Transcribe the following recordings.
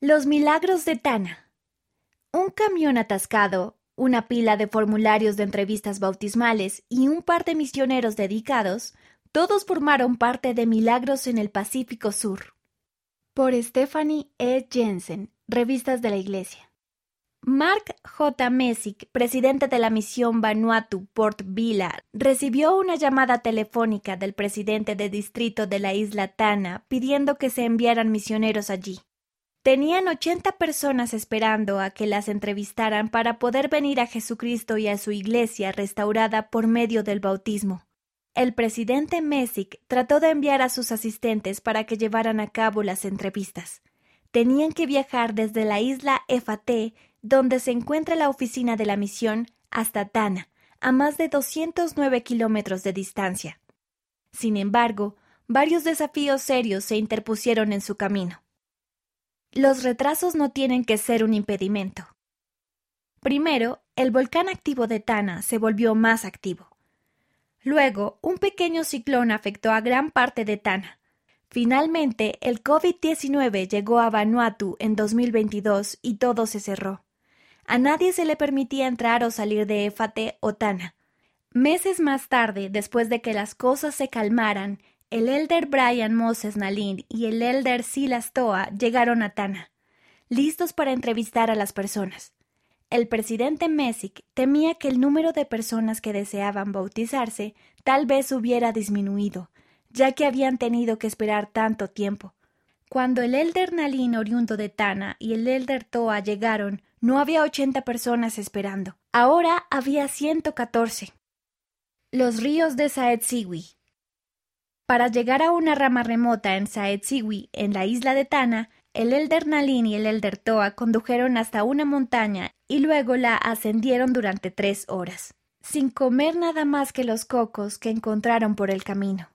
Los milagros de Tana. Un camión atascado, una pila de formularios de entrevistas bautismales y un par de misioneros dedicados, todos formaron parte de Milagros en el Pacífico Sur. Por Stephanie E. Jensen, Revistas de la Iglesia. Mark J. Messick, presidente de la misión Vanuatu Port Vila, recibió una llamada telefónica del presidente de distrito de la isla Tana pidiendo que se enviaran misioneros allí. Tenían ochenta personas esperando a que las entrevistaran para poder venir a Jesucristo y a su iglesia restaurada por medio del bautismo. El presidente Messick trató de enviar a sus asistentes para que llevaran a cabo las entrevistas. Tenían que viajar desde la isla Efate, donde se encuentra la oficina de la misión, hasta Tana, a más de 209 kilómetros de distancia. Sin embargo, varios desafíos serios se interpusieron en su camino. Los retrasos no tienen que ser un impedimento. Primero, el volcán activo de Tana se volvió más activo. Luego, un pequeño ciclón afectó a gran parte de Tana. Finalmente, el COVID-19 llegó a Vanuatu en 2022 y todo se cerró. A nadie se le permitía entrar o salir de Éfate o Tana. Meses más tarde, después de que las cosas se calmaran, el elder Brian Moses Nalin y el elder Silas Toa llegaron a Tana, listos para entrevistar a las personas. El presidente Messick temía que el número de personas que deseaban bautizarse tal vez hubiera disminuido, ya que habían tenido que esperar tanto tiempo. Cuando el elder Nalin oriundo de Tana y el elder Toa llegaron, no había ochenta personas esperando. Ahora había ciento catorce. Los ríos de Saetsiwi para llegar a una rama remota en Saetsiwi, en la isla de Tana, el Elder Nalin y el Elder Toa condujeron hasta una montaña y luego la ascendieron durante tres horas, sin comer nada más que los cocos que encontraron por el camino.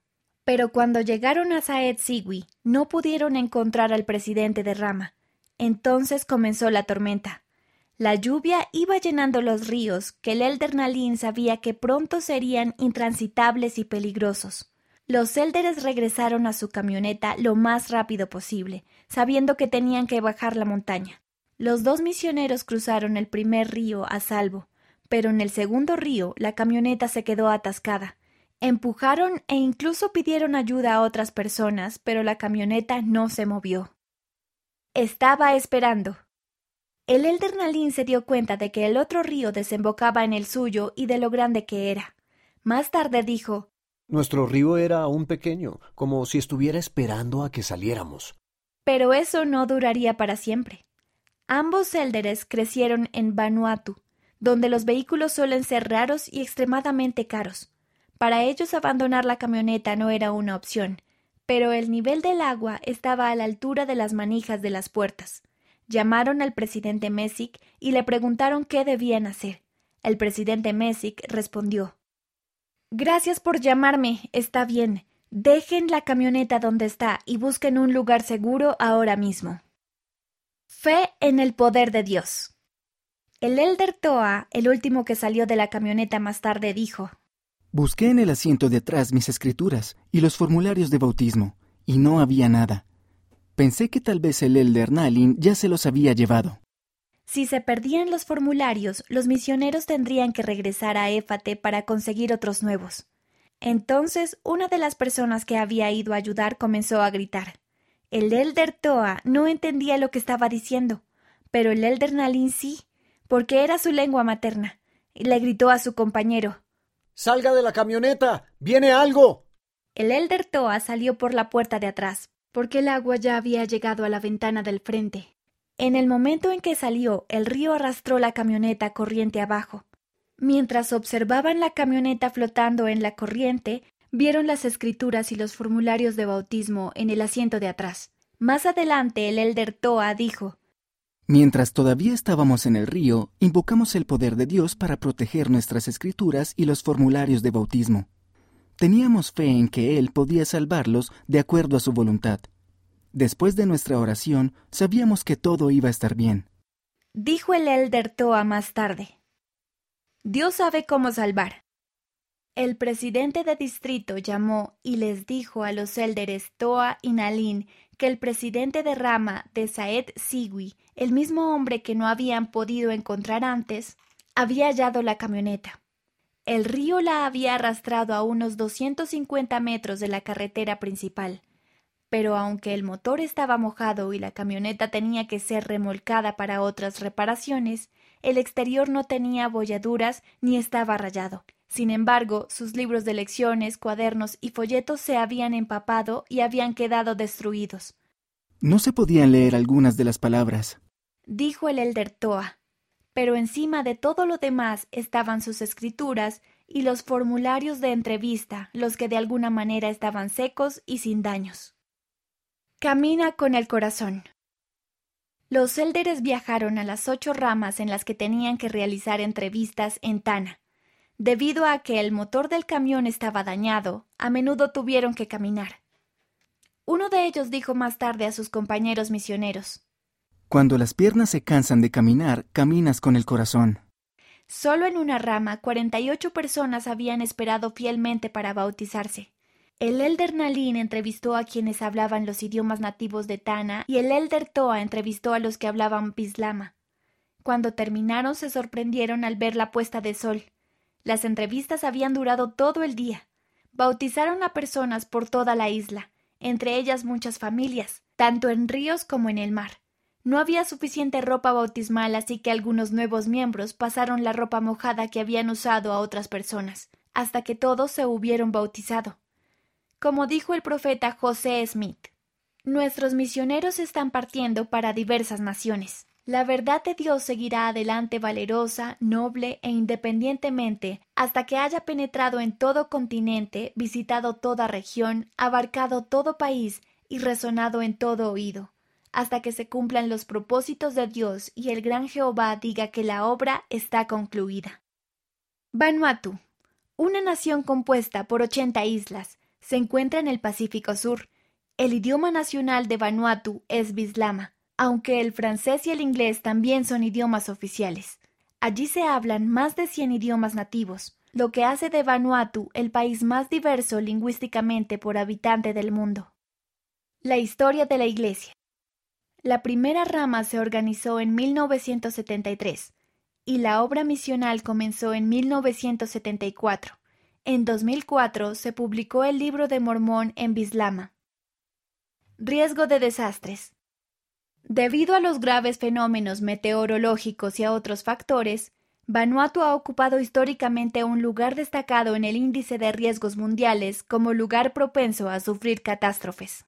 Pero cuando llegaron a Saetsiwi, no pudieron encontrar al presidente de rama. Entonces comenzó la tormenta. La lluvia iba llenando los ríos que el Elder Nalin sabía que pronto serían intransitables y peligrosos. Los élderes regresaron a su camioneta lo más rápido posible, sabiendo que tenían que bajar la montaña. Los dos misioneros cruzaron el primer río a salvo, pero en el segundo río la camioneta se quedó atascada. Empujaron e incluso pidieron ayuda a otras personas, pero la camioneta no se movió. Estaba esperando. El elder Nalin se dio cuenta de que el otro río desembocaba en el suyo y de lo grande que era. Más tarde dijo nuestro río era aún pequeño, como si estuviera esperando a que saliéramos. Pero eso no duraría para siempre. Ambos élderes crecieron en Vanuatu, donde los vehículos suelen ser raros y extremadamente caros. Para ellos abandonar la camioneta no era una opción, pero el nivel del agua estaba a la altura de las manijas de las puertas. Llamaron al presidente Messick y le preguntaron qué debían hacer. El presidente Messick respondió Gracias por llamarme. Está bien. Dejen la camioneta donde está y busquen un lugar seguro ahora mismo. Fe en el poder de Dios. El elder Toa, el último que salió de la camioneta más tarde, dijo Busqué en el asiento de atrás mis escrituras y los formularios de bautismo, y no había nada. Pensé que tal vez el elder Nalin ya se los había llevado. Si se perdían los formularios, los misioneros tendrían que regresar a Éfate para conseguir otros nuevos. Entonces una de las personas que había ido a ayudar comenzó a gritar. El elder Toa no entendía lo que estaba diciendo, pero el elder Nalin sí, porque era su lengua materna, y le gritó a su compañero Salga de la camioneta. viene algo. El elder Toa salió por la puerta de atrás, porque el agua ya había llegado a la ventana del frente. En el momento en que salió, el río arrastró la camioneta corriente abajo. Mientras observaban la camioneta flotando en la corriente, vieron las escrituras y los formularios de bautismo en el asiento de atrás. Más adelante el elder Toa dijo Mientras todavía estábamos en el río, invocamos el poder de Dios para proteger nuestras escrituras y los formularios de bautismo. Teníamos fe en que Él podía salvarlos de acuerdo a su voluntad. Después de nuestra oración, sabíamos que todo iba a estar bien. Dijo el elder Toa más tarde. Dios sabe cómo salvar. El presidente de distrito llamó y les dijo a los élderes Toa y Nalin que el presidente de rama de Saed Sigui, el mismo hombre que no habían podido encontrar antes, había hallado la camioneta. El río la había arrastrado a unos 250 metros de la carretera principal, pero aunque el motor estaba mojado y la camioneta tenía que ser remolcada para otras reparaciones, el exterior no tenía abolladuras ni estaba rayado. Sin embargo, sus libros de lecciones, cuadernos y folletos se habían empapado y habían quedado destruidos. No se podían leer algunas de las palabras, dijo el elder Toa. Pero encima de todo lo demás estaban sus escrituras y los formularios de entrevista, los que de alguna manera estaban secos y sin daños. Camina con el corazón. Los élderes viajaron a las ocho ramas en las que tenían que realizar entrevistas en Tana. Debido a que el motor del camión estaba dañado, a menudo tuvieron que caminar. Uno de ellos dijo más tarde a sus compañeros misioneros Cuando las piernas se cansan de caminar, caminas con el corazón. Solo en una rama, cuarenta y ocho personas habían esperado fielmente para bautizarse. El elder Nalin entrevistó a quienes hablaban los idiomas nativos de Tana y el elder Toa entrevistó a los que hablaban Bislama. Cuando terminaron se sorprendieron al ver la puesta de sol. Las entrevistas habían durado todo el día. Bautizaron a personas por toda la isla, entre ellas muchas familias, tanto en ríos como en el mar. No había suficiente ropa bautismal, así que algunos nuevos miembros pasaron la ropa mojada que habían usado a otras personas, hasta que todos se hubieron bautizado. Como dijo el profeta José Smith, nuestros misioneros están partiendo para diversas naciones. La verdad de Dios seguirá adelante valerosa, noble e independientemente hasta que haya penetrado en todo continente, visitado toda región, abarcado todo país y resonado en todo oído, hasta que se cumplan los propósitos de Dios y el gran Jehová diga que la obra está concluida. Vanuatu, una nación compuesta por ochenta islas, se encuentra en el Pacífico Sur. El idioma nacional de Vanuatu es Bislama aunque el francés y el inglés también son idiomas oficiales. Allí se hablan más de cien idiomas nativos, lo que hace de Vanuatu el país más diverso lingüísticamente por habitante del mundo. La historia de la Iglesia. La primera rama se organizó en 1973 y la obra misional comenzó en 1974. En 2004 se publicó el libro de Mormón en Bislama. Riesgo de desastres. Debido a los graves fenómenos meteorológicos y a otros factores, Vanuatu ha ocupado históricamente un lugar destacado en el índice de riesgos mundiales como lugar propenso a sufrir catástrofes.